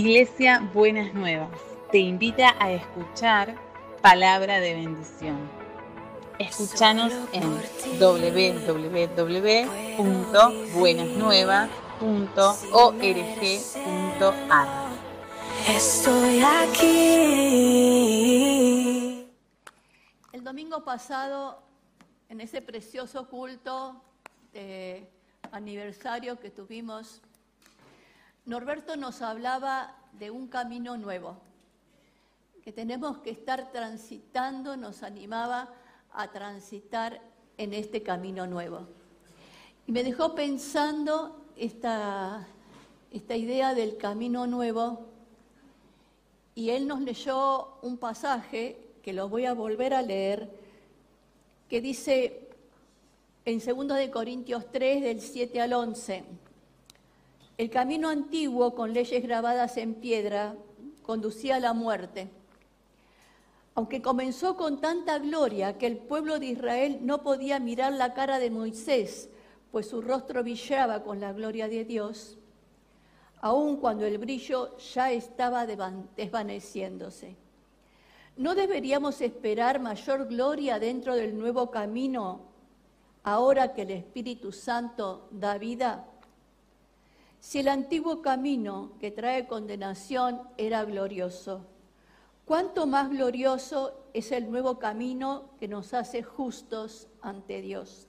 Iglesia Buenas Nuevas te invita a escuchar palabra de bendición. Escúchanos en www.buenasnuevas.org.ar. Estoy aquí. El domingo pasado, en ese precioso culto de aniversario que tuvimos, Norberto nos hablaba de un camino nuevo, que tenemos que estar transitando, nos animaba a transitar en este camino nuevo. Y me dejó pensando esta, idea del camino nuevo, y él nos leyó un pasaje que lo voy a volver a leer, que dice en 2 de Corintios 3 del 7 al 11. El camino antiguo con leyes grabadas en piedra conducía a la muerte. Aunque comenzó con tanta gloria que el pueblo de Israel no podía mirar la cara de Moisés, pues su rostro brillaba con la gloria de Dios, aun cuando el brillo ya estaba desvaneciéndose. ¿No deberíamos esperar mayor gloria dentro del nuevo camino ahora que el Espíritu Santo da vida? Si el antiguo camino que trae condenación era glorioso, ¿cuánto más glorioso es el nuevo camino que nos hace justos ante Dios?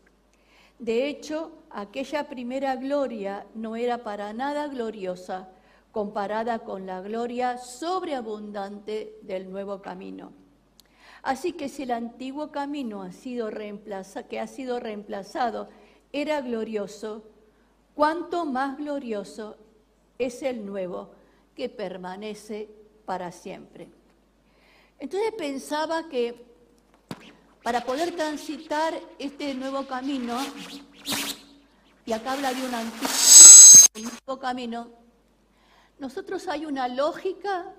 De hecho, aquella primera gloria no era para nada gloriosa comparada con la gloria sobreabundante del nuevo camino. Así que si el antiguo camino ha sido que ha sido reemplazado era glorioso, cuánto más glorioso es el nuevo que permanece para siempre. Entonces pensaba que para poder transitar este nuevo camino, y acá habla de un antiguo camino, nosotros hay una lógica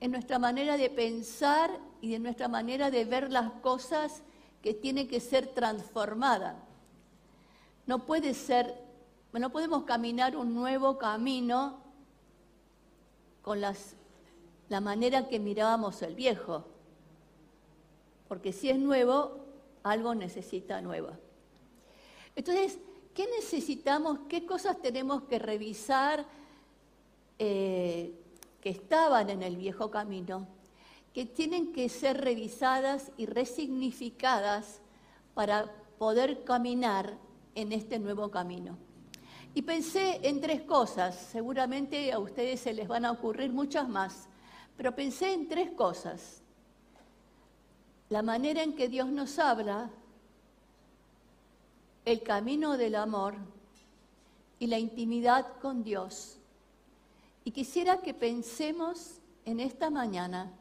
en nuestra manera de pensar y en nuestra manera de ver las cosas que tiene que ser transformada. No puede ser no podemos caminar un nuevo camino con la manera que mirábamos el viejo, porque si es nuevo, algo necesita nuevo. Entonces, ¿qué necesitamos? ¿Qué cosas tenemos que revisar eh, que estaban en el viejo camino? que tienen que ser revisadas y resignificadas para poder caminar en este nuevo camino. Y pensé en tres cosas, seguramente a ustedes se les van a ocurrir muchas más, pero pensé en tres cosas. La manera en que Dios nos habla, el camino del amor y la intimidad con Dios. Y quisiera que pensemos en esta mañana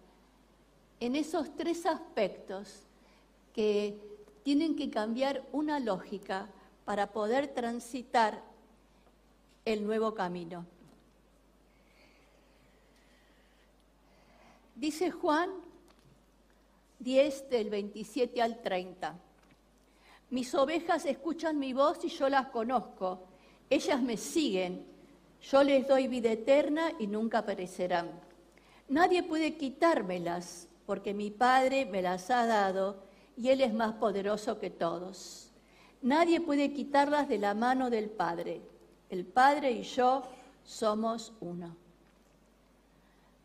en esos tres aspectos que tienen que cambiar una lógica para poder transitar el nuevo camino. Dice Juan 10 del 27 al 30. Mis ovejas escuchan mi voz y yo las conozco. Ellas me siguen. Yo les doy vida eterna y nunca perecerán. Nadie puede quitármelas porque mi Padre me las ha dado y Él es más poderoso que todos. Nadie puede quitarlas de la mano del Padre. El Padre y yo somos uno.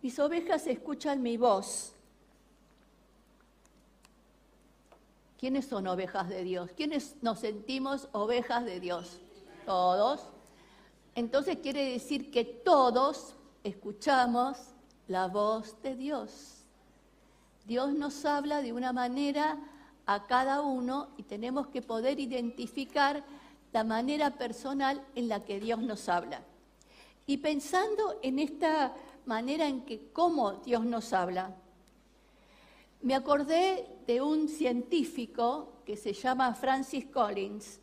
Mis ovejas escuchan mi voz. ¿Quiénes son ovejas de Dios? ¿Quiénes nos sentimos ovejas de Dios? Todos. Entonces quiere decir que todos escuchamos la voz de Dios. Dios nos habla de una manera a cada uno y tenemos que poder identificar la manera personal en la que Dios nos habla. Y pensando en esta manera en que cómo Dios nos habla, me acordé de un científico que se llama Francis Collins,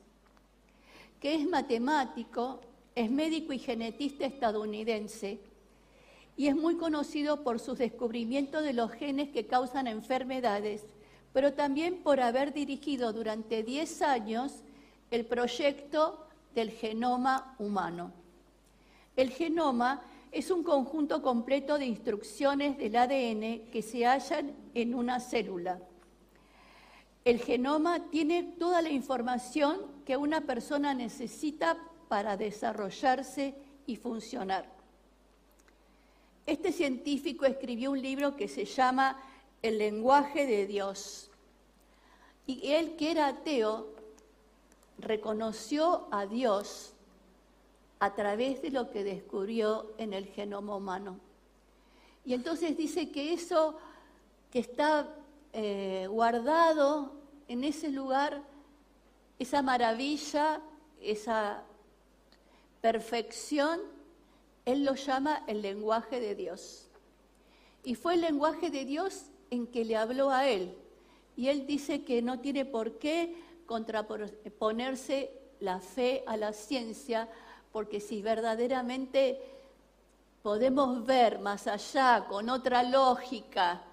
que es matemático, es médico y genetista estadounidense y es muy conocido por sus descubrimientos de los genes que causan enfermedades, pero también por haber dirigido durante 10 años el proyecto del genoma humano. El genoma es un conjunto completo de instrucciones del ADN que se hallan en una célula. El genoma tiene toda la información que una persona necesita para desarrollarse y funcionar. Este científico escribió un libro que se llama El lenguaje de Dios. Y él, que era ateo, reconoció a Dios a través de lo que descubrió en el genoma humano. Y entonces dice que eso que está eh, guardado en ese lugar, esa maravilla, esa perfección, él lo llama el lenguaje de Dios. Y fue el lenguaje de Dios en que le habló a él. Y él dice que no tiene por qué contraponerse la fe a la ciencia, porque si verdaderamente podemos ver más allá, con otra lógica,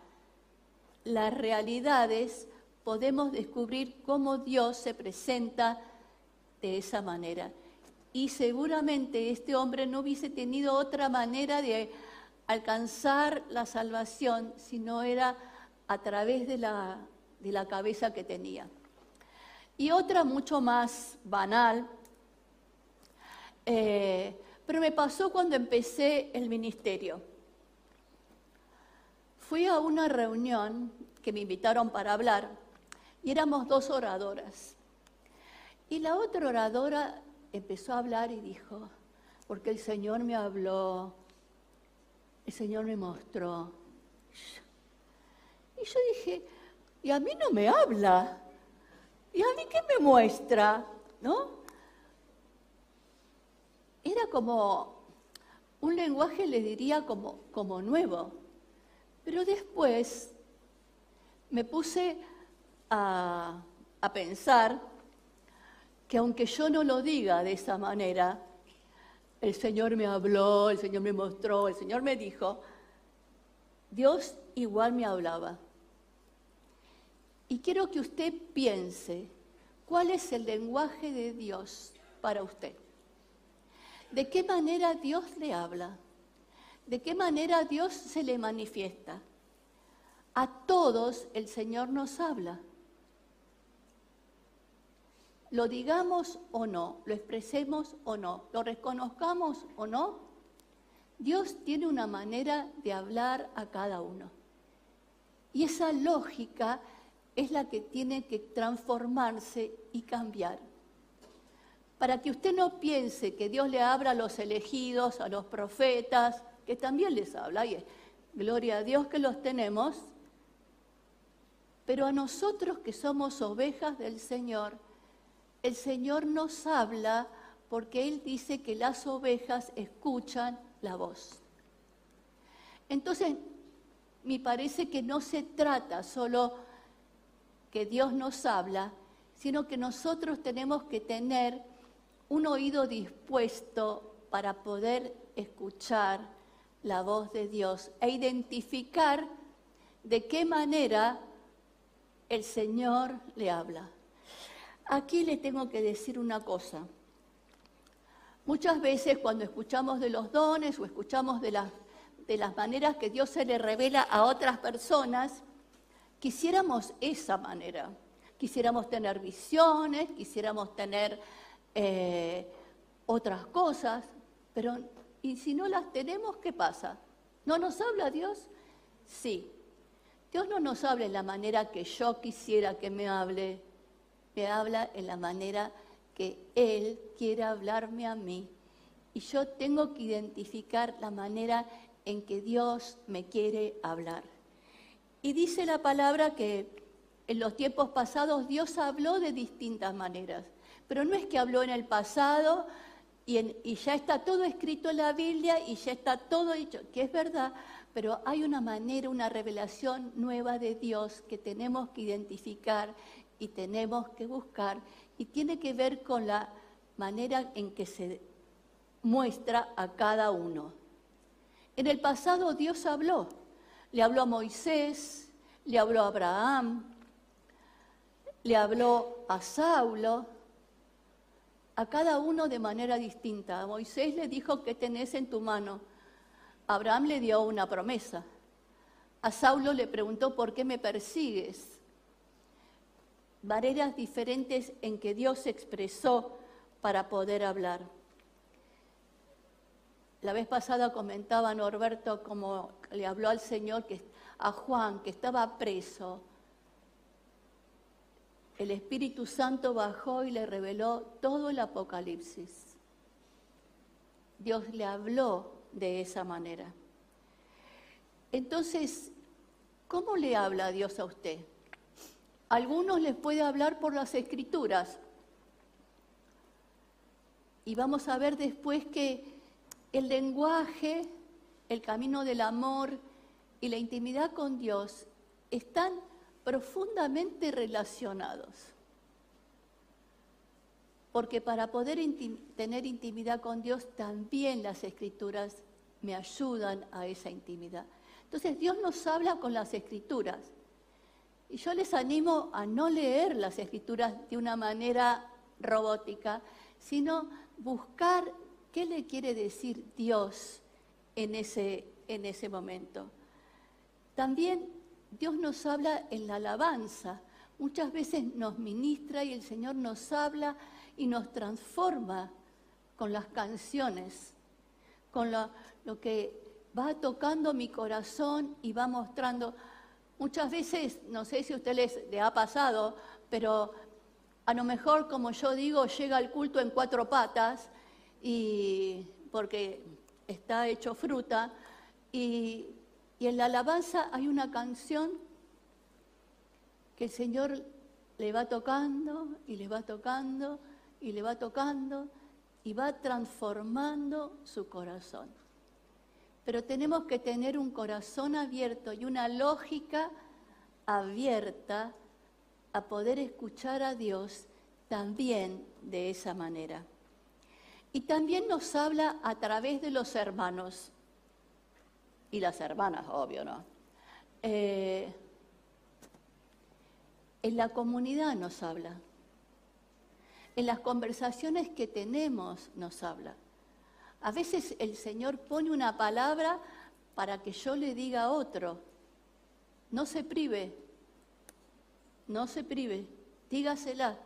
las realidades, podemos descubrir cómo Dios se presenta de esa manera. Y seguramente este hombre no hubiese tenido otra manera de alcanzar la salvación si no era a través de la, de la cabeza que tenía. Y otra mucho más banal, eh, pero me pasó cuando empecé el ministerio. Fui a una reunión que me invitaron para hablar y éramos dos oradoras. Y la otra oradora empezó a hablar y dijo, porque el Señor me habló, el Señor me mostró. Y yo dije, y a mí no me habla, y a mí qué me muestra, ¿no? era como un lenguaje, le diría, como, como nuevo. Pero después me puse a, a pensar que aunque yo no lo diga de esa manera, el Señor me habló, el Señor me mostró, el Señor me dijo, Dios igual me hablaba. Y quiero que usted piense cuál es el lenguaje de Dios para usted. ¿De qué manera Dios le habla? ¿De qué manera Dios se le manifiesta? A todos el Señor nos habla. Lo digamos o no, lo expresemos o no, lo reconozcamos o no, Dios tiene una manera de hablar a cada uno. Y esa lógica es la que tiene que transformarse y cambiar para que usted no piense que Dios le habla a los elegidos, a los profetas, que también les habla, y gloria a Dios que los tenemos, pero a nosotros que somos ovejas del Señor, el Señor nos habla porque Él dice que las ovejas escuchan la voz. Entonces, me parece que no se trata solo que Dios nos habla, sino que nosotros tenemos que tener un oído dispuesto para poder escuchar la voz de Dios e identificar de qué manera el Señor le habla. Aquí le tengo que decir una cosa. Muchas veces cuando escuchamos de los dones o escuchamos de las, de las maneras que Dios se le revela a otras personas, quisiéramos esa manera. Quisiéramos tener visiones, quisiéramos tener eh, otras cosas, pero ¿y si no las tenemos, qué pasa? ¿No nos habla Dios? Sí. Dios no nos habla en la manera que yo quisiera que me hable, me habla en la manera que Él quiere hablarme a mí. Y yo tengo que identificar la manera en que Dios me quiere hablar. Y dice la palabra que en los tiempos pasados Dios habló de distintas maneras. Pero no es que habló en el pasado y, ya está todo escrito en la Biblia y ya está todo dicho, que es verdad, pero hay una manera, una revelación nueva de Dios que tenemos que identificar y tenemos que buscar y tiene que ver con la manera en que se muestra a cada uno. En el pasado Dios habló, le habló a Moisés, le habló a Abraham, le habló a Saulo, a cada uno de manera distinta. A Moisés le dijo, ¿qué tenés en tu mano? Abraham le dio una promesa. A Saulo le preguntó, ¿por qué me persigues? Maneras diferentes en que Dios se expresó para poder hablar. La vez pasada comentaba Norberto como le habló al Señor que, a Juan que estaba preso. El Espíritu Santo bajó y le reveló todo el Apocalipsis. Dios le habló de esa manera. Entonces, ¿cómo le habla Dios a usted? algunos les puede hablar por las escrituras. Y vamos a ver después que el lenguaje, el camino del amor y la intimidad con Dios están profundamente relacionados. Porque para poder tener intimidad con Dios, también las escrituras me ayudan a esa intimidad. Entonces Dios nos habla con las escrituras. Y yo les animo a no leer las escrituras de una manera robótica, sino buscar ¿Qué le quiere decir Dios en ese, en ese momento? También Dios nos habla en la alabanza. Muchas veces nos ministra y el Señor nos habla y nos transforma con las canciones, con lo, que va tocando mi corazón y va mostrando. Muchas veces, no sé si a ustedes les ha pasado, pero a lo mejor, como yo digo, llega el culto en cuatro patas y porque está hecho fruta, y, en la alabanza hay una canción que el Señor le va tocando y le va tocando y le va tocando y va transformando su corazón. Pero tenemos que tener un corazón abierto y una lógica abierta a poder escuchar a Dios también de esa manera. Y también nos habla a través de los hermanos y las hermanas, obvio, ¿no? Eh, en la comunidad nos habla. En las conversaciones que tenemos nos habla. A veces el Señor pone una palabra para que yo le diga a otro. No se prive, no se prive, dígasela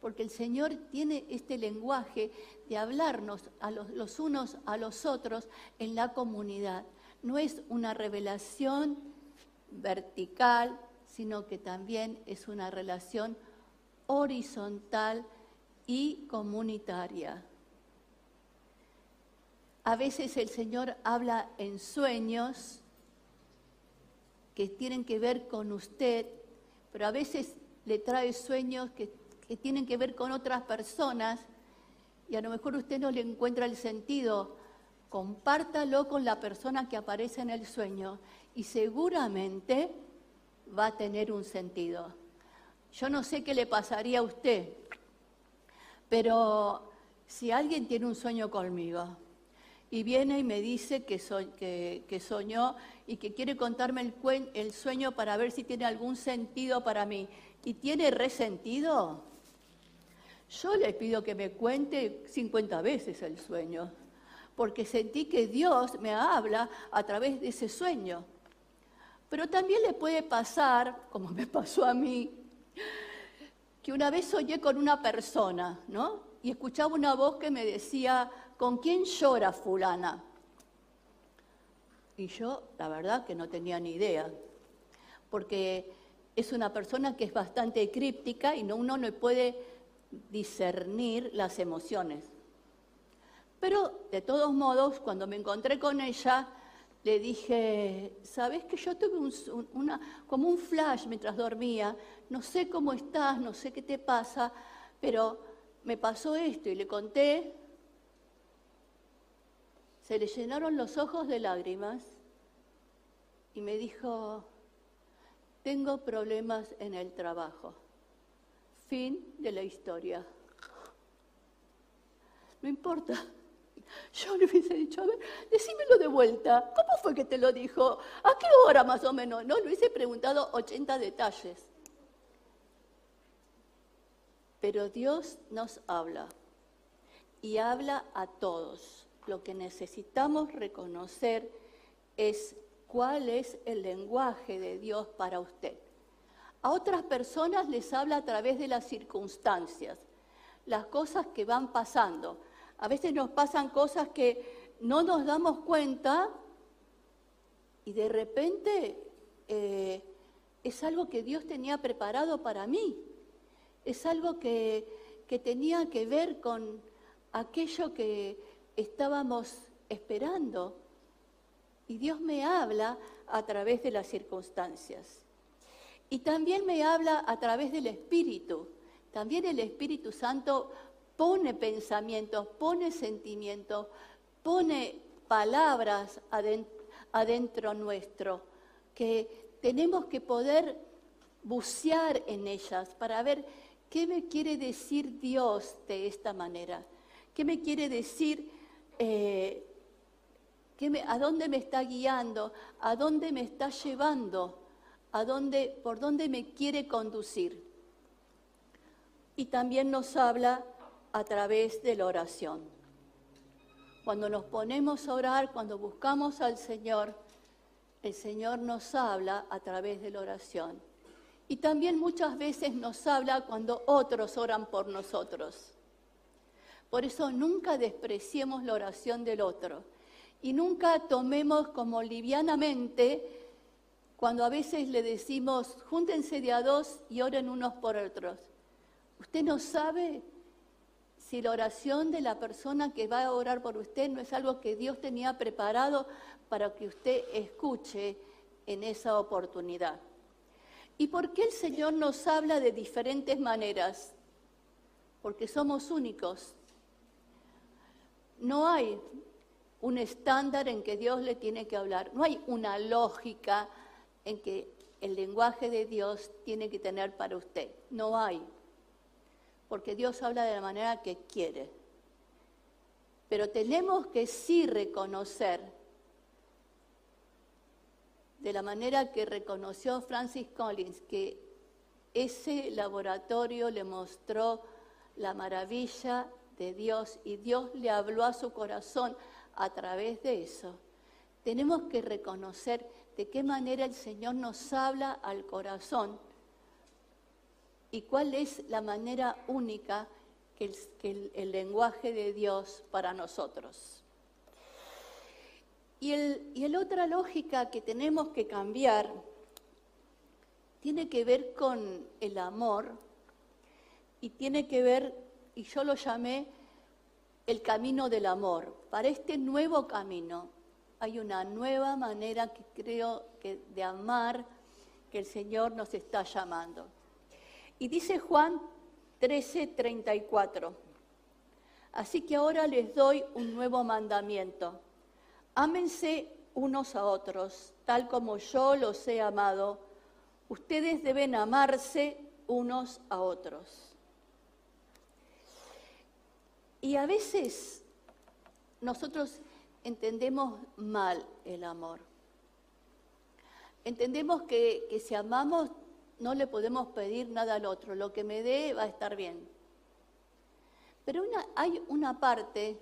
porque el Señor tiene este lenguaje de hablarnos a los, unos a los otros en la comunidad. No es una revelación vertical, sino que también es una relación horizontal y comunitaria. A veces el Señor habla en sueños que tienen que ver con usted, pero a veces le trae sueños que que tienen que ver con otras personas y a lo mejor usted no le encuentra el sentido, compártalo con la persona que aparece en el sueño y seguramente va a tener un sentido. Yo no sé qué le pasaría a usted, pero si alguien tiene un sueño conmigo y viene y me dice que, soñó y que quiere contarme el, el sueño para ver si tiene algún sentido para mí y tiene resentido, yo le pido que me cuente 50 veces el sueño, porque sentí que Dios me habla a través de ese sueño. Pero también le puede pasar, como me pasó a mí, que una vez soñé con una persona, ¿no? Y escuchaba una voz que me decía, ¿con quién llora fulana? Y yo, la verdad, que no tenía ni idea, porque es una persona que es bastante críptica y no, uno no puede discernir las emociones. Pero de todos modos, cuando me encontré con ella, le dije, ¿sabes que yo tuve una, como un flash mientras dormía? No sé cómo estás, no sé qué te pasa, pero me pasó esto y le conté. Se le llenaron los ojos de lágrimas y me dijo, tengo problemas en el trabajo. Fin de la historia. No importa. Yo le hubiese dicho, a ver, decímelo de vuelta. ¿Cómo fue que te lo dijo? ¿A qué hora más o menos? No, le hubiese preguntado 80 detalles. Pero Dios nos habla y habla a todos. Lo que necesitamos reconocer es cuál es el lenguaje de Dios para usted. A otras personas les habla a través de las circunstancias, las cosas que van pasando. A veces nos pasan cosas que no nos damos cuenta y de repente eh, es algo que Dios tenía preparado para mí. Es algo que, que tenía que ver con aquello que estábamos esperando. Y Dios me habla a través de las circunstancias. Y también me habla a través del Espíritu. También el Espíritu Santo pone pensamientos, pone sentimientos, pone palabras adentro, nuestro, que tenemos que poder bucear en ellas para ver qué me quiere decir Dios de esta manera, qué me quiere decir, eh, a dónde me está guiando, a dónde me está llevando, a dónde, por dónde me quiere conducir. Y también nos habla a través de la oración. Cuando nos ponemos a orar, cuando buscamos al Señor, el Señor nos habla a través de la oración. Y también muchas veces nos habla cuando otros oran por nosotros. Por eso nunca despreciemos la oración del otro y nunca tomemos como livianamente cuando a veces le decimos, júntense de a dos y oren unos por otros. Usted no sabe si la oración de la persona que va a orar por usted no es algo que Dios tenía preparado para que usted escuche en esa oportunidad. ¿Y por qué el Señor nos habla de diferentes maneras? Porque somos únicos. No hay un estándar en que Dios le tiene que hablar. No hay una lógica en que el lenguaje de Dios tiene que tener para usted. No hay porque Dios habla de la manera que quiere. Pero tenemos que sí reconocer, de la manera que reconoció Francis Collins, que ese laboratorio le mostró la maravilla de Dios y Dios le habló a su corazón a través de eso. Tenemos que reconocer de qué manera el Señor nos habla al corazón y cuál es la manera única que el, lenguaje de Dios para nosotros. Y, el, y la otra lógica que tenemos que cambiar tiene que ver con el amor y tiene que ver, y yo lo llamé el camino del amor. Para este nuevo camino hay una nueva manera que creo que de amar que el Señor nos está llamando. Y dice Juan 13:34, así que ahora les doy un nuevo mandamiento. Ámense unos a otros, tal como yo los he amado. Ustedes deben amarse unos a otros. Y a veces nosotros entendemos mal el amor. Entendemos que, que si amamos no le podemos pedir nada al otro, lo que me dé va a estar bien. Pero hay una parte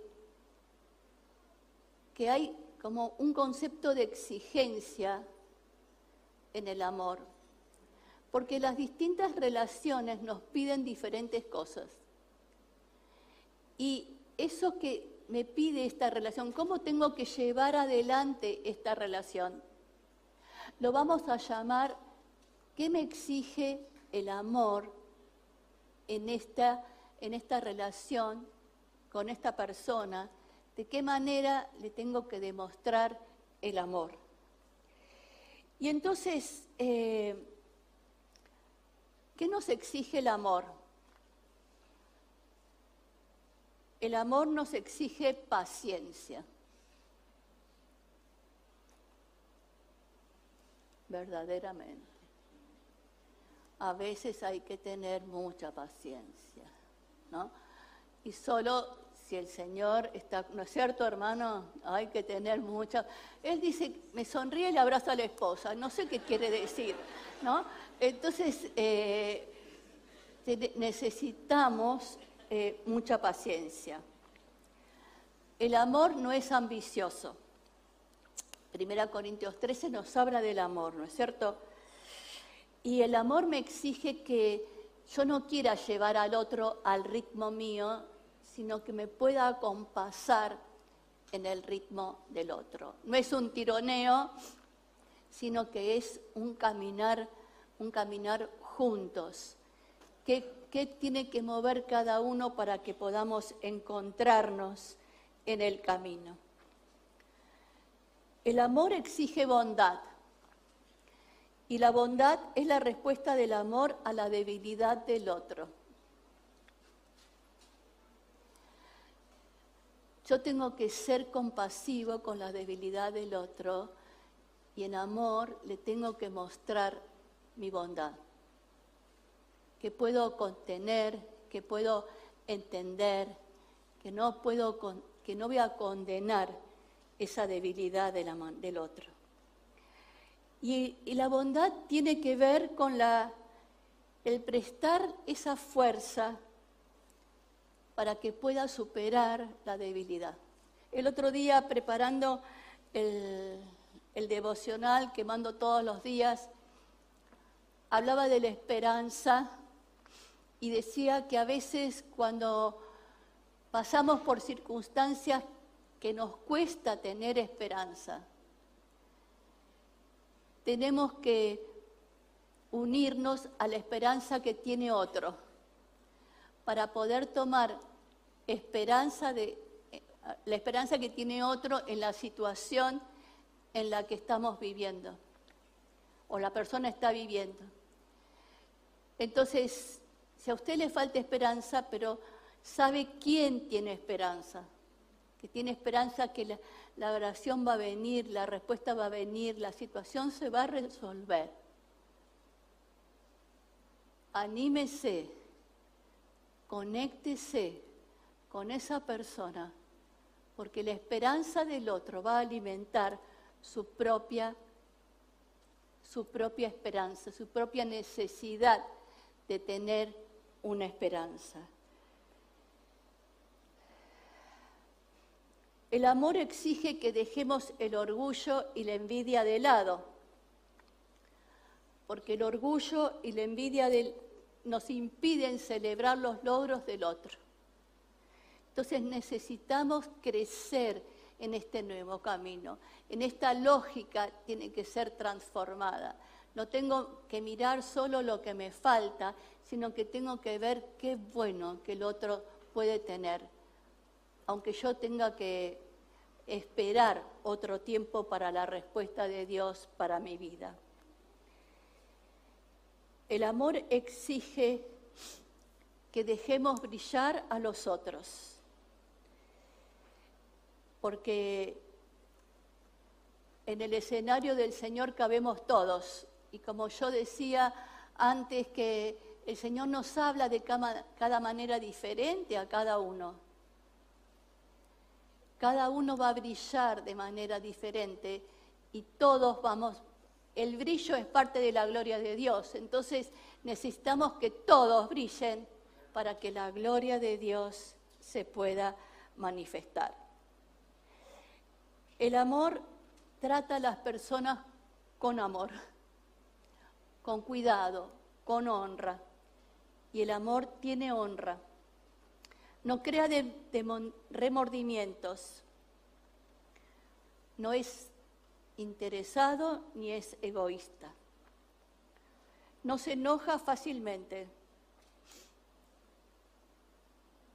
que hay como un concepto de exigencia en el amor, porque las distintas relaciones nos piden diferentes cosas. Y eso que me pide esta relación, ¿cómo tengo que llevar adelante esta relación? Lo vamos a llamar ¿Qué me exige el amor en esta, en esta relación con esta persona? ¿De qué manera le tengo que demostrar el amor? Y entonces, eh, ¿qué nos exige el amor? El amor nos exige paciencia. Verdaderamente a veces hay que tener mucha paciencia, ¿no? Y solo si el Señor está, ¿no es cierto, hermano? Hay que tener mucha. Él dice, me sonríe y le abraza a la esposa, no sé qué quiere decir, ¿no? Entonces, eh, necesitamos eh, mucha paciencia. El amor no es ambicioso. Primera Corintios 13 nos habla del amor, ¿no es cierto? Y el amor me exige que yo no quiera llevar al otro al ritmo mío, sino que me pueda acompasar en el ritmo del otro. No es un tironeo, sino que es un caminar, un caminar juntos. ¿Qué, ¿Qué tiene que mover cada uno para que podamos encontrarnos en el camino? El amor exige bondad. Y la bondad es la respuesta del amor a la debilidad del otro. Yo tengo que ser compasivo con la debilidad del otro y en amor le tengo que mostrar mi bondad, que puedo contener, que puedo entender, que no, puedo, que no voy a condenar esa debilidad del otro. Y, la bondad tiene que ver con la, el prestar esa fuerza para que pueda superar la debilidad. El otro día, preparando el, el devocional que mando todos los días, hablaba de la esperanza y decía que a veces cuando pasamos por circunstancias que nos cuesta tener esperanza, tenemos que unirnos a la esperanza que tiene otro para poder tomar esperanza de la esperanza que tiene otro en la situación en la que estamos viviendo o la persona está viviendo. Entonces, si a usted le falta esperanza, pero sabe quién tiene esperanza, que tiene esperanza que la, oración va a venir, la respuesta va a venir, la situación se va a resolver. Anímese, conéctese con esa persona, porque la esperanza del otro va a alimentar su propia, su propia esperanza, su propia necesidad de tener una esperanza. El amor exige que dejemos el orgullo y la envidia de lado, porque el orgullo y la envidia nos impiden celebrar los logros del otro. Entonces necesitamos crecer en este nuevo camino, en esta lógica tiene que ser transformada. No tengo que mirar solo lo que me falta, sino que tengo que ver qué bueno que el otro puede tener, aunque yo tenga que esperar otro tiempo para la respuesta de Dios para mi vida. El amor exige que dejemos brillar a los otros, porque en el escenario del Señor cabemos todos. Y como yo decía antes que el Señor nos habla de cada manera diferente a cada uno. Cada uno va a brillar de manera diferente y todos vamos, el brillo es parte de la gloria de Dios, entonces necesitamos que todos brillen para que la gloria de Dios se pueda manifestar. El amor trata a las personas con amor, con cuidado, con honra. Y el amor tiene honra. No crea remordimientos. No es interesado ni es egoísta. No se enoja fácilmente.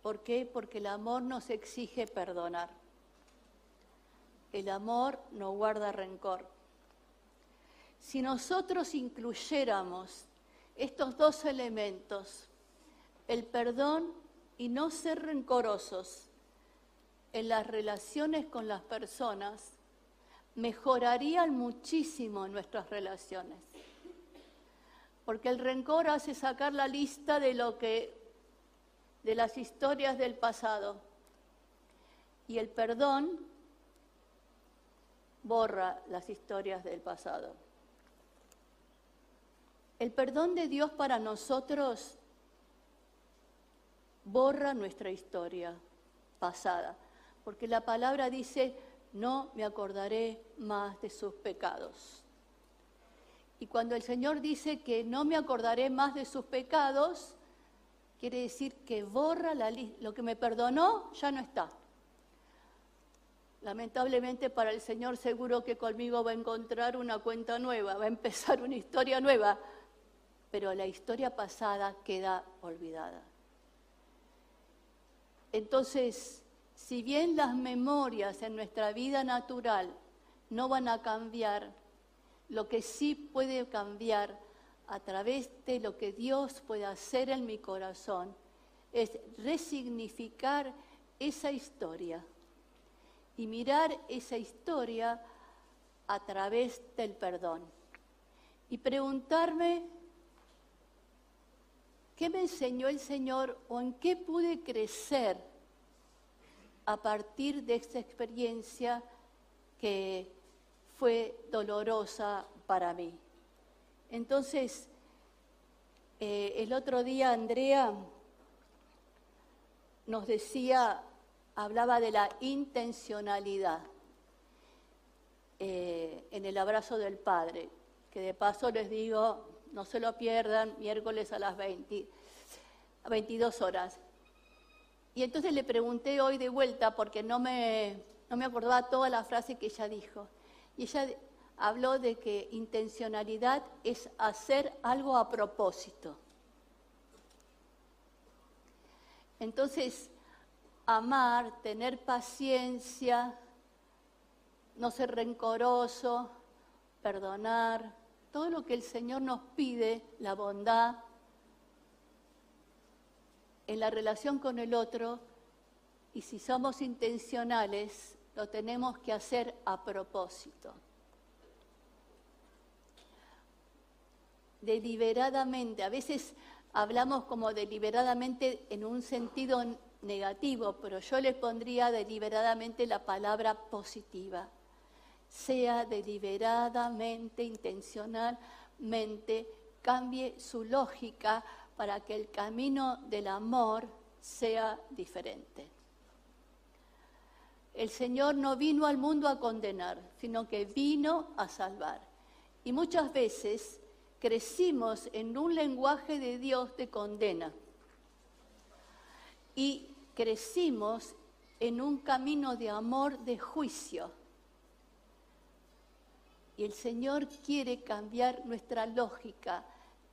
¿Por qué? Porque el amor nos exige perdonar. El amor no guarda rencor. Si nosotros incluyéramos estos dos elementos, el perdón y no ser rencorosos en las relaciones con las personas, mejorarían muchísimo nuestras relaciones. Porque el rencor hace sacar la lista de lo que de las historias del pasado y el perdón borra las historias del pasado. El perdón de Dios para nosotros borra nuestra historia pasada, porque la palabra dice, no me acordaré más de sus pecados. Y cuando el Señor dice que no me acordaré más de sus pecados, quiere decir que borra la lo que me perdonó ya no está. Lamentablemente para el Señor seguro que conmigo va a encontrar una cuenta nueva, va a empezar una historia nueva, pero la historia pasada queda olvidada. Entonces, si bien las memorias en nuestra vida natural no van a cambiar, lo que sí puede cambiar a través de lo que Dios puede hacer en mi corazón es resignificar esa historia y mirar esa historia a través del perdón y preguntarme qué me enseñó el Señor o en qué pude crecer a partir de esta experiencia que fue dolorosa para mí. Entonces, eh, el otro día Andrea nos decía, hablaba de la intencionalidad eh, en el abrazo del Padre, que de paso les digo, no se lo pierdan, miércoles a las 20, a 22 horas. Y entonces le pregunté hoy de vuelta, porque no me, no me acordaba toda la frase que ella dijo. Y ella habló de que intencionalidad es hacer algo a propósito. Entonces, amar, tener paciencia, no ser rencoroso, perdonar, todo lo que el Señor nos pide, la bondad, en la relación con el otro y si somos intencionales, lo tenemos que hacer a propósito. Deliberadamente, a veces hablamos como deliberadamente en un sentido negativo, pero yo le pondría deliberadamente la palabra positiva. Sea deliberadamente, intencionalmente, cambie su lógica para que el camino del amor sea diferente. El Señor no vino al mundo a condenar, sino que vino a salvar. Y muchas veces crecimos en un lenguaje de Dios de condena. Y crecimos en un camino de amor de juicio. Y el Señor quiere cambiar nuestra lógica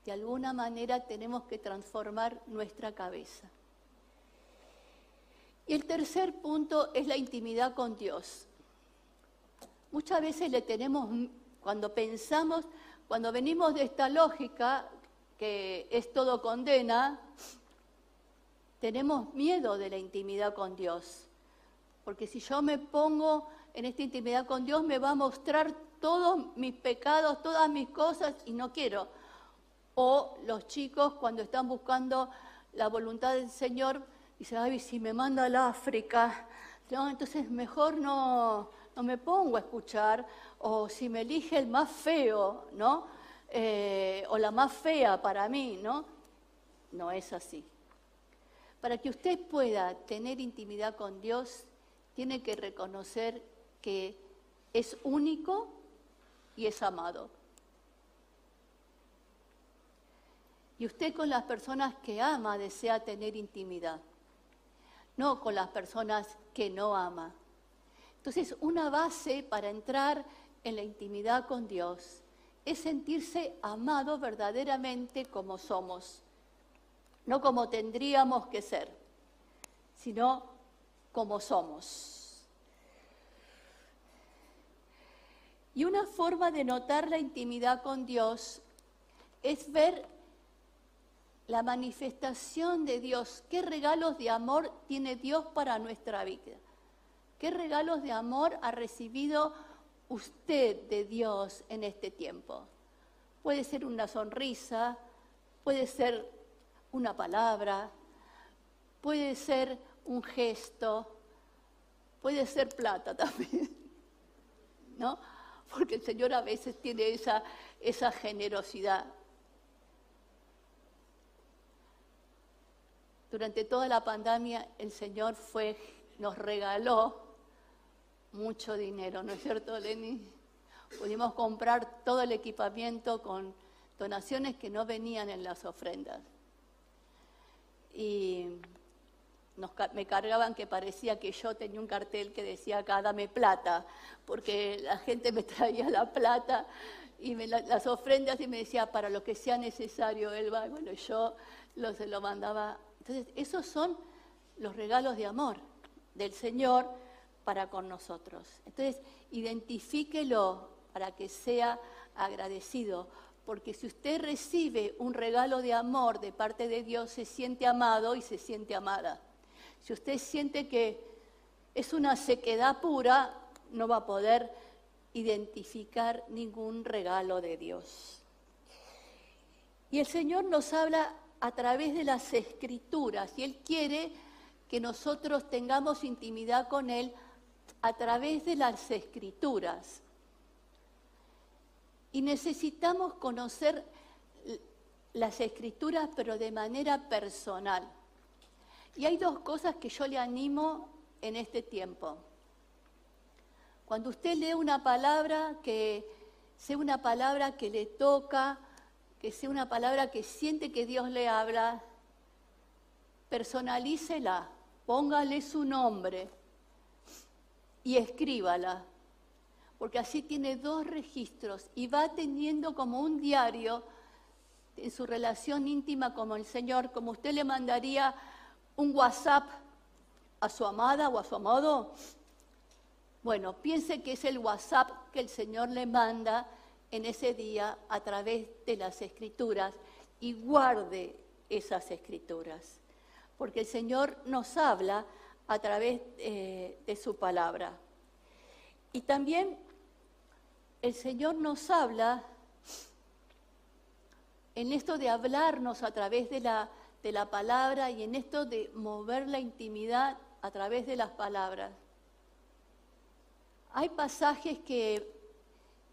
de alguna manera tenemos que transformar nuestra cabeza. Y el tercer punto es la intimidad con Dios. Muchas veces le tenemos, cuando pensamos, cuando venimos de esta lógica, que es todo condena, tenemos miedo de la intimidad con Dios. Porque si yo me pongo en esta intimidad con Dios, me va a mostrar todos mis pecados, todas mis cosas, y no quiero o los chicos cuando están buscando la voluntad del Señor, dicen, ay, si me manda al África, entonces mejor no, no me pongo a escuchar, o si me elige el más feo, ¿no? Eh, o la más fea para mí, ¿no? No es así. Para que usted pueda tener intimidad con Dios, tiene que reconocer que es único y es amado. Y usted con las personas que ama desea tener intimidad, no con las personas que no ama. Entonces, una base para entrar en la intimidad con Dios es sentirse amado verdaderamente como somos, no como tendríamos que ser, sino como somos. Y una forma de notar la intimidad con Dios es ver la manifestación de Dios. ¿Qué regalos de amor tiene Dios para nuestra vida? ¿Qué regalos de amor ha recibido usted de Dios en este tiempo? Puede ser una sonrisa, puede ser una palabra, puede ser un gesto, puede ser plata también, ¿no? Porque el Señor a veces tiene esa, generosidad. Durante toda la pandemia el Señor fue, nos regaló mucho dinero, ¿no es cierto, Lenny? Pudimos comprar todo el equipamiento con donaciones que no venían en las ofrendas. Y me cargaban que parecía que yo tenía un cartel que decía acá, dame plata, porque la gente me traía la plata y las ofrendas y me decía, para lo que sea necesario, Elba, bueno, yo lo, se lo mandaba. Entonces, esos son los regalos de amor del Señor para con nosotros. Entonces, identifíquelo para que sea agradecido, porque si usted recibe un regalo de amor de parte de Dios, se siente amado y se siente amada. Si usted siente que es una sequedad pura, no va a poder identificar ningún regalo de Dios. Y el Señor nos habla a través de las escrituras y Él quiere que nosotros tengamos intimidad con Él a través de las escrituras. Y necesitamos conocer las escrituras, pero de manera personal. Y hay dos cosas que yo le animo en este tiempo. Cuando usted lee una palabra, que sea una palabra que le toca, que sea una palabra que siente que Dios le habla, personalícela, póngale su nombre y escríbala, porque así tiene dos registros y va teniendo como un diario en su relación íntima con el Señor, como usted le mandaría un WhatsApp a su amada o a su amado, bueno, piense que es el WhatsApp que el Señor le manda en ese día a través de las escrituras y guarde esas escrituras, porque el Señor nos habla a través eh, de su palabra. Y también el Señor nos habla en esto de hablarnos a través de la, de la palabra y en esto de mover la intimidad a través de las palabras. Hay pasajes que,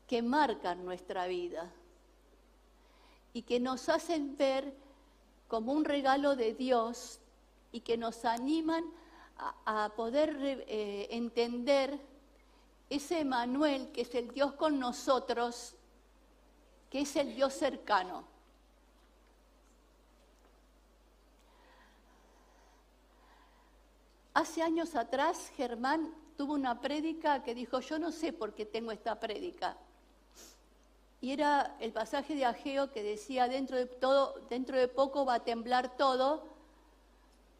que marcan nuestra vida y que nos hacen ver como un regalo de Dios y que nos animan a, poder eh, entender ese Emanuel que es el Dios con nosotros, que es el Dios cercano. Hace años atrás Germán tuvo una prédica que dijo, yo no sé por qué tengo esta prédica. Y era el pasaje de Ageo que decía, dentro de, todo, dentro de poco va a temblar todo,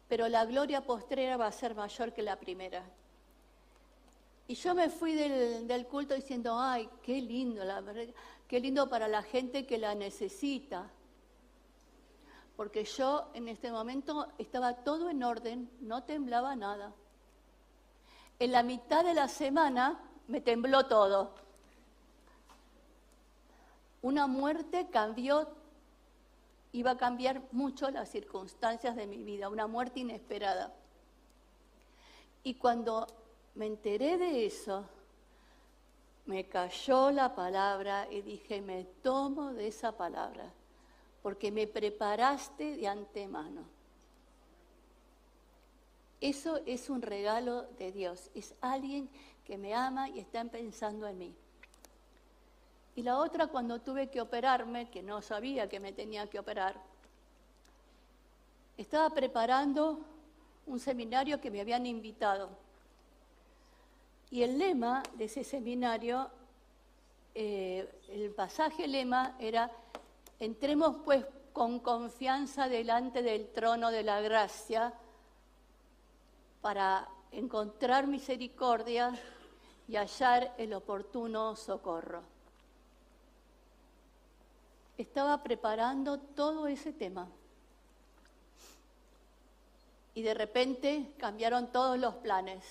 pero la gloria postrera va a ser mayor que la primera. Y yo me fui del, del culto diciendo, ay, qué lindo, la qué lindo para la gente que la necesita. Porque yo en este momento estaba todo en orden, no temblaba nada en la mitad de la semana me tembló todo. Una muerte cambió, iba a cambiar mucho las circunstancias de mi vida, una muerte inesperada. Y cuando me enteré de eso, me cayó la palabra y dije, me tomo de esa palabra, porque me preparaste de antemano. Eso es un regalo de Dios. Es alguien que me ama y está pensando en mí. Y la otra, cuando tuve que operarme, que no sabía que me tenía que operar, estaba preparando un seminario que me habían invitado. Y el lema de ese seminario, eh, el pasaje lema era, entremos pues con confianza delante del trono de la gracia para encontrar misericordia y hallar el oportuno socorro. Estaba preparando todo ese tema. Y de repente cambiaron todos los planes.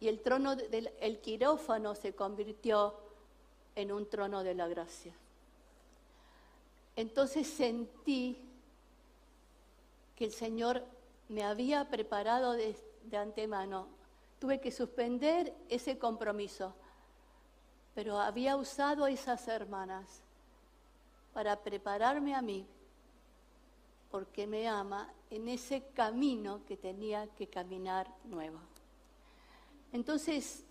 Y el trono del el quirófano se convirtió en un trono de la gracia. Entonces sentí que el Señor me había preparado de, antemano. Tuve que suspender ese compromiso, pero había usado esas hermanas para prepararme a mí, porque me ama en ese camino que tenía que caminar nuevo. Entonces,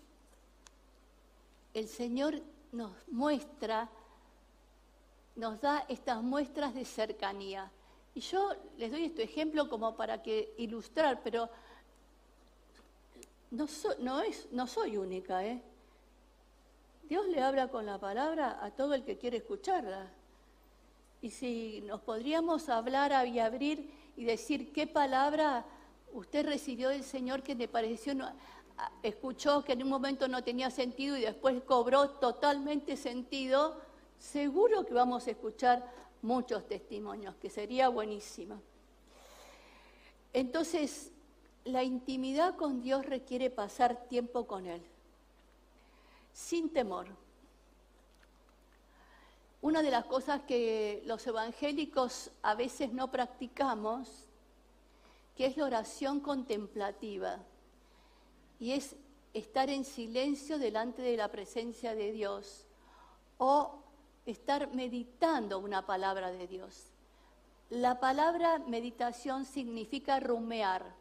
el Señor nos muestra, nos da estas muestras de cercanía. Y yo les doy este ejemplo como para que ilustrar, pero no, no, es, no soy única, ¿eh? Dios le habla con la palabra a todo el que quiere escucharla. Y si nos podríamos hablar y abrir y decir qué palabra usted recibió del Señor que le pareció, escuchó que en un momento no tenía sentido y después cobró totalmente sentido, seguro que vamos a escuchar muchos testimonios, que sería buenísima. Entonces, la intimidad con Dios requiere pasar tiempo con Él, sin temor. Una de las cosas que los evangélicos a veces no practicamos, que es la oración contemplativa, y es estar en silencio delante de la presencia de Dios o estar meditando una palabra de Dios. La palabra meditación significa rumear.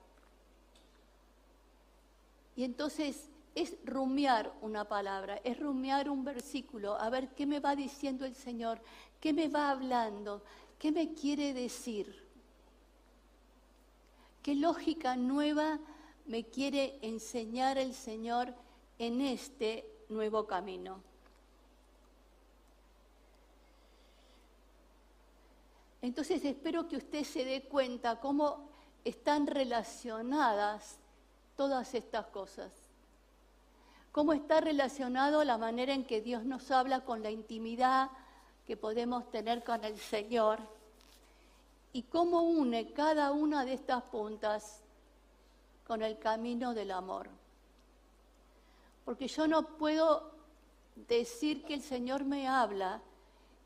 Y entonces es rumiar una palabra, es rumiar un versículo, a ver qué me va diciendo el Señor, qué me va hablando, qué me quiere decir, qué lógica nueva me quiere enseñar el Señor en este nuevo camino. Entonces espero que usted se dé cuenta cómo están relacionadas todas estas cosas. Cómo está relacionado la manera en que Dios nos habla con la intimidad que podemos tener con el Señor y cómo une cada una de estas puntas con el camino del amor. Porque yo no puedo decir que el Señor me habla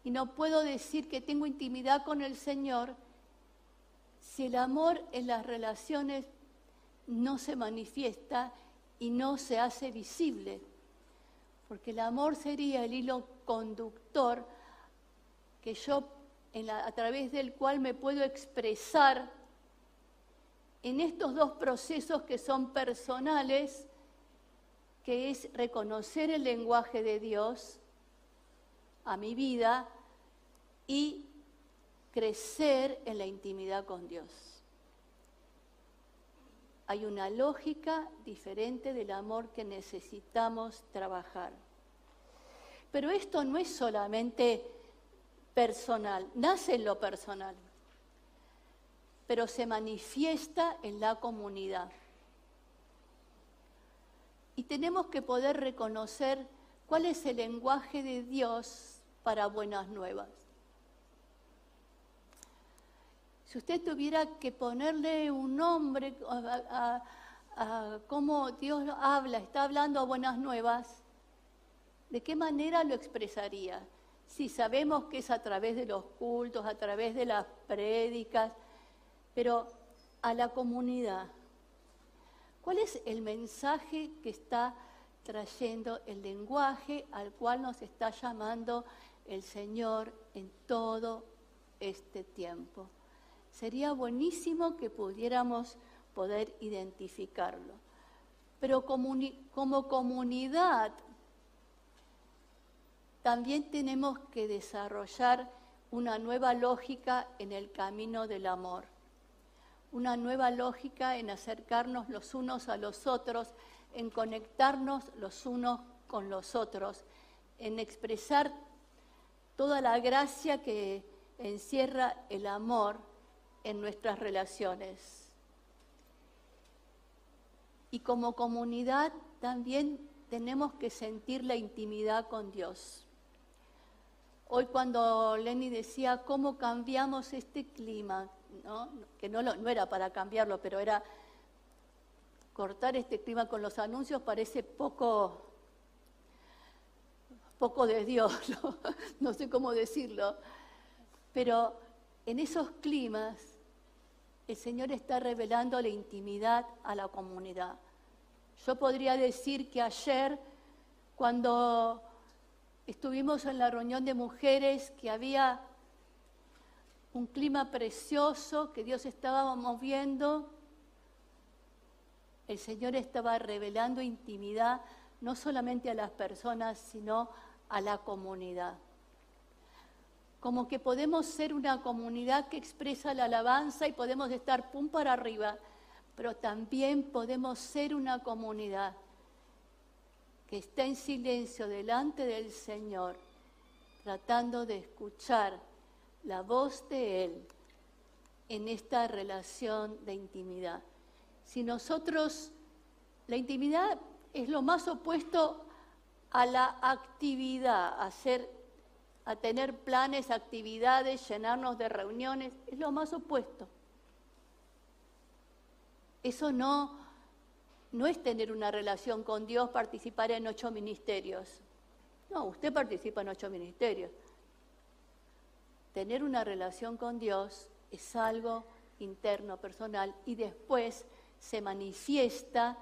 y no puedo decir que tengo intimidad con el Señor si el amor en las relaciones no se manifiesta y no se hace visible. Porque el amor sería el hilo conductor que yo a través del cual me puedo expresar en estos dos procesos que son personales, que es reconocer el lenguaje de Dios a mi vida y crecer en la intimidad con Dios. Hay una lógica diferente del amor que necesitamos trabajar. Pero esto no es solamente personal, nace en lo personal pero se manifiesta en la comunidad. Y tenemos que poder reconocer cuál es el lenguaje de Dios para buenas nuevas. Si usted tuviera que ponerle un nombre a, cómo Dios habla, está hablando a buenas nuevas, ¿de qué manera lo expresaría? Si sabemos que es a través de los cultos, a través de las prédicas, pero a la comunidad. ¿Cuál es el mensaje que está trayendo el lenguaje al cual nos está llamando el Señor en todo este tiempo? Sería buenísimo que pudiéramos poder identificarlo. Pero como comunidad también tenemos que desarrollar una nueva lógica en el camino del amor una nueva lógica en acercarnos los unos a los otros, en conectarnos los unos con los otros, en expresar toda la gracia que encierra el amor en nuestras relaciones. Y como comunidad también tenemos que sentir la intimidad con Dios. Hoy cuando Lenny decía cómo cambiamos este clima, que no, no era para cambiarlo, pero era cortar este clima con los anuncios parece poco, poco de Dios, ¿no? sé cómo decirlo, pero en esos climas el Señor está revelando la intimidad a la comunidad. Yo podría decir que ayer, cuando estuvimos en la reunión de mujeres, que había un clima precioso que Dios estaba moviendo. el Señor estaba revelando intimidad no solamente a las personas, sino a la comunidad. Como que podemos ser una comunidad que expresa la alabanza y podemos estar pum para arriba, pero también podemos ser una comunidad que está en silencio delante del Señor, tratando de escuchar la voz de Él en esta relación de intimidad. Si nosotros, la intimidad es lo más opuesto a la actividad, a, tener planes, actividades, llenarnos de reuniones, es lo más opuesto. Eso no, no es tener una relación con Dios, participar en ocho ministerios. No, usted participa en ocho ministerios. Tener una relación con Dios es algo interno, personal, y después se manifiesta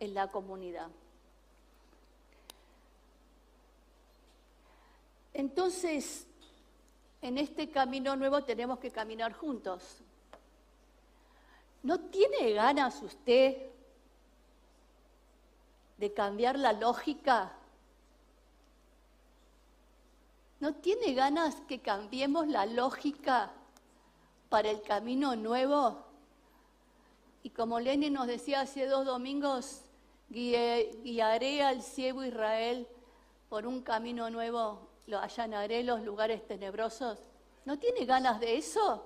en la comunidad. Entonces, en este camino nuevo tenemos que caminar juntos. ¿No tiene ganas usted de cambiar la lógica? ¿No tiene ganas que cambiemos la lógica para el camino nuevo? Y como Lenin nos decía hace dos domingos, guiaré al ciego Israel por un camino nuevo, lo allanaré los lugares tenebrosos. ¿No tiene ganas de eso?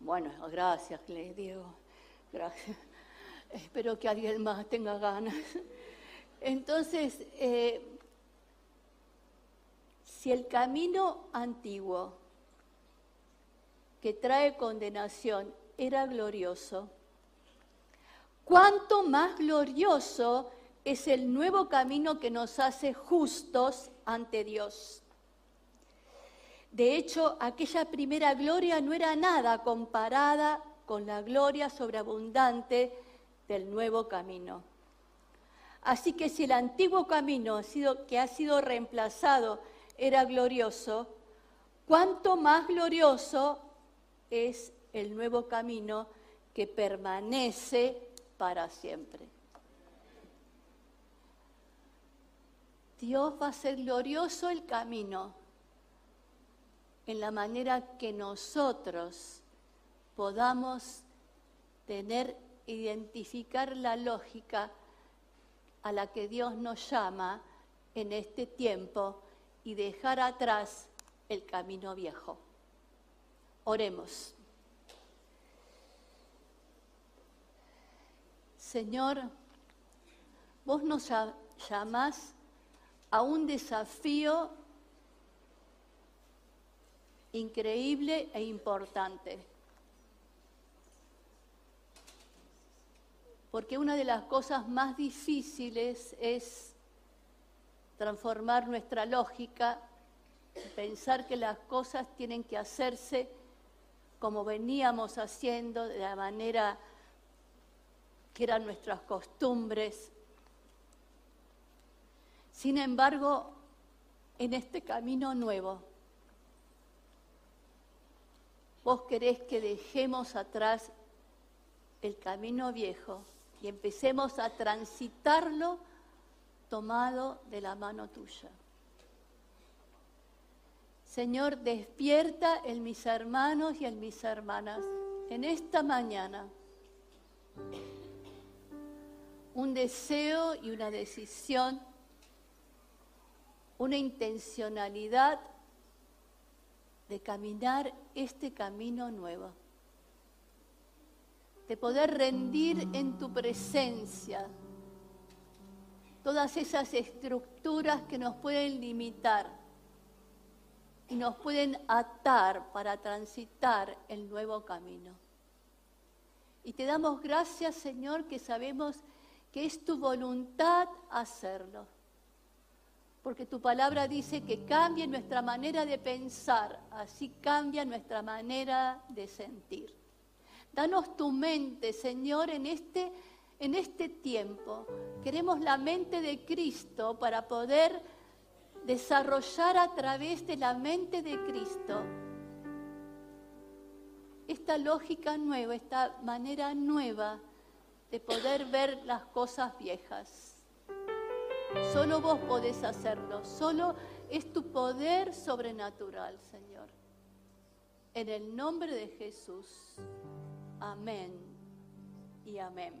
Bueno, gracias, le digo. Gracias. Espero que alguien más tenga ganas. Entonces, eh, si el camino antiguo que trae condenación era glorioso, cuánto más glorioso es el nuevo camino que nos hace justos ante Dios. De hecho, aquella primera gloria no era nada comparada con la gloria sobreabundante del nuevo camino. Así que si el antiguo camino que ha sido reemplazado era glorioso, cuánto más glorioso es el nuevo camino que permanece para siempre. Dios va a ser glorioso el camino en la manera que nosotros podamos tener, identificar la lógica a la que Dios nos llama en este tiempo y dejar atrás el camino viejo. Oremos. Señor, vos nos llamás a un desafío increíble e importante. Porque una de las cosas más difíciles es transformar nuestra lógica, pensar que las cosas tienen que hacerse como veníamos haciendo, de la manera que eran nuestras costumbres, sin embargo, en este camino nuevo, vos querés que dejemos atrás el camino viejo y empecemos a transitarlo tomado de la mano tuya. Señor, despierta en mis hermanos y en mis hermanas en esta mañana un deseo y una decisión una intencionalidad de caminar este camino nuevo, de poder rendir en tu presencia todas esas estructuras que nos pueden limitar y nos pueden atar para transitar el nuevo camino. Y te damos gracias, Señor, que sabemos que es tu voluntad hacerlo porque tu palabra dice que cambie nuestra manera de pensar, así cambia nuestra manera de sentir. Danos tu mente, Señor, en este, en este tiempo. Queremos la mente de Cristo para poder desarrollar a través de la mente de Cristo esta lógica nueva, esta manera nueva de poder ver las cosas viejas. Solo vos podés hacerlo. Solo es tu poder sobrenatural, Señor. En el nombre de Jesús. Amén y amén.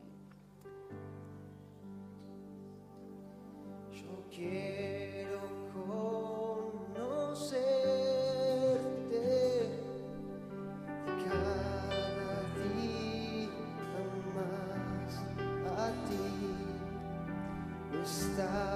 Yo quiero conocer. está.